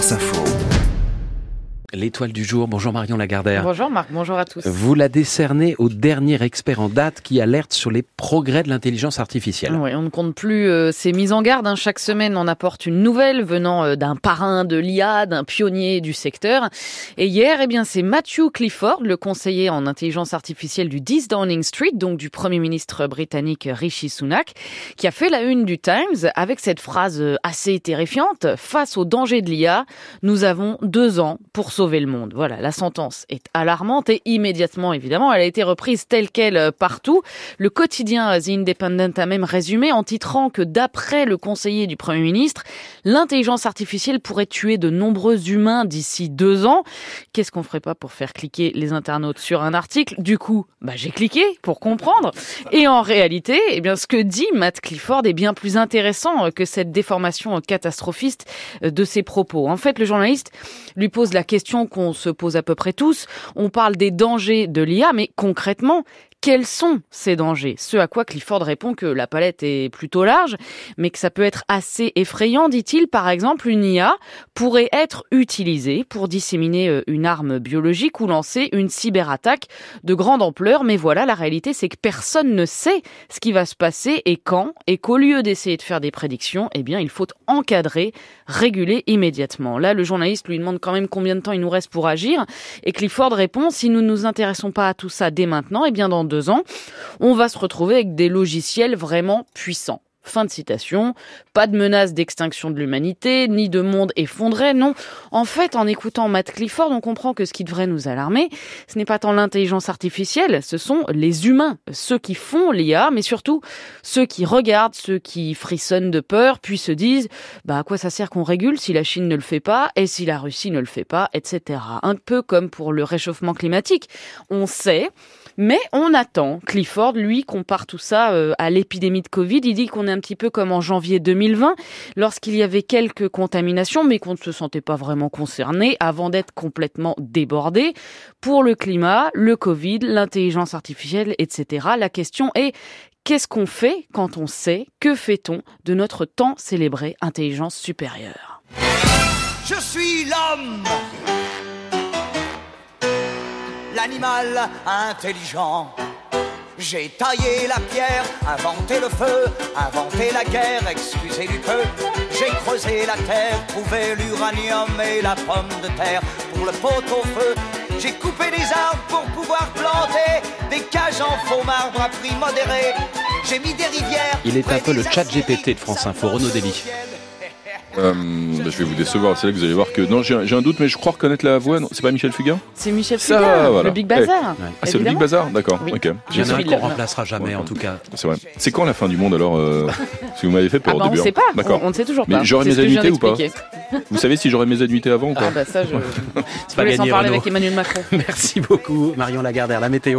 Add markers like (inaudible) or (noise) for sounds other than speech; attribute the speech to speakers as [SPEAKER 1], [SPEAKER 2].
[SPEAKER 1] France Info.
[SPEAKER 2] L'étoile du jour, bonjour Marion Lagardère.
[SPEAKER 3] Bonjour Marc, bonjour à tous.
[SPEAKER 2] Vous la décernez au dernier expert en date qui alerte sur les progrès de l'intelligence artificielle.
[SPEAKER 3] Oui, on ne compte plus euh, ces mises en garde. Hein. Chaque semaine, on apporte une nouvelle venant euh, d'un parrain de l'IA, d'un pionnier du secteur. Et hier, eh bien, c'est Matthew Clifford, le conseiller en intelligence artificielle du 10 Downing Street, donc du Premier ministre britannique Rishi Sunak, qui a fait la une du Times avec cette phrase euh, assez terrifiante. Face au danger de l'IA, nous avons deux ans pour Voilà, la sentence est alarmante et immédiatement, évidemment, elle a été reprise telle qu'elle euh, partout. Le quotidien The Independent a même résumé en titrant que d'après le conseiller du Premier ministre, l'intelligence artificielle pourrait tuer de nombreux humains d'ici deux ans. Qu'est-ce qu'on ferait pas pour faire cliquer les internautes sur un article? Du coup, bah, j'ai cliqué pour comprendre. Et en réalité, eh bien, ce que dit Matt Clifford est bien plus intéressant euh, que cette déformation catastrophiste euh, de ses propos. En fait, le journaliste lui pose la question qu'on se pose à peu près tous. On parle des dangers de l'IA, mais concrètement, quels sont ces dangers? Ce à quoi Clifford répond que la palette est plutôt large, mais que ça peut être assez effrayant, dit-il. Par exemple, une IA pourrait être utilisée pour disséminer euh, une arme biologique ou lancer une cyberattaque de grande ampleur. Mais voilà, la réalité, c'est que personne ne sait ce qui va se passer et quand, et qu'au lieu d'essayer de faire des prédictions, eh bien, il faut encadrer, réguler immédiatement. Là, le journaliste lui demande quand même combien de temps il nous reste pour agir, et Clifford répond, si nous ne nous intéressons pas à tout ça dès maintenant, eh bien, dans deux ans, on va se retrouver avec des logiciels vraiment puissants. Fin de citation. Pas de menace d'extinction de l'humanité, ni de monde effondré, non. En fait, en écoutant Matt Clifford, on comprend que ce qui devrait nous alarmer, ce n'est pas tant l'intelligence artificielle, ce sont les humains, ceux qui font l'IA, mais surtout ceux qui regardent, ceux qui frissonnent de peur, puis se disent, bah, à quoi ça sert qu'on régule si la Chine ne le fait pas, et si la Russie ne le fait pas, etc. Un peu comme pour le réchauffement climatique. On sait, mais on attend. Clifford, lui, compare tout ça euh, à l'épidémie de Covid. Il dit qu'on un petit peu comme en janvier 2020, lorsqu'il y avait quelques contaminations, mais qu'on ne se sentait pas vraiment concerné avant d'être complètement débordé. Pour le climat, le Covid, l'intelligence artificielle, etc. La question est Qu'est-ce qu'on fait quand on sait Que fait-on de notre tant célébrée intelligence supérieure?
[SPEAKER 4] Je suis l'homme l'animal intelligent. J'ai taillé la pierre, inventé le feu, inventé la guerre, excusez du peu. J'ai creusé la terre, trouvé l'uranium et la pomme de terre pour le pot au feu. J'ai coupé des arbres pour pouvoir planter des cages en faux marbre à prix modéré. J'ai mis des rivières.
[SPEAKER 2] Il est un peu le chat GPT de France Info, Renaud Dely.
[SPEAKER 5] Euh, bah, je vais vous décevoir, c'est là que vous allez voir que. Non, j'ai un doute, mais je crois reconnaître la voix. C'est pas Michel Fugain
[SPEAKER 3] C'est Michel Fugain, le Big Bazar.
[SPEAKER 5] Ah, c'est le Big Bazar D'accord,
[SPEAKER 3] oui.
[SPEAKER 5] ok.
[SPEAKER 2] Il y en a un qu'on remplacera jamais, en tout cas.
[SPEAKER 5] C'est vrai. C'est quand la fin du monde alors euh, (laughs) Si vous m'avez fait peur
[SPEAKER 3] ah bah,
[SPEAKER 5] au début.
[SPEAKER 3] On ne sait pas, D'accord. on ne sait toujours pas.
[SPEAKER 5] Mais j'aurais mes annuités ou pas Vous savez si j'aurais mes annuités avant ou pas
[SPEAKER 3] Ah bah ça, je.
[SPEAKER 2] pas
[SPEAKER 3] gagné,
[SPEAKER 2] en parler
[SPEAKER 3] avec Emmanuel Macron. (laughs)
[SPEAKER 2] Merci beaucoup, Marion Lagardère, la météo.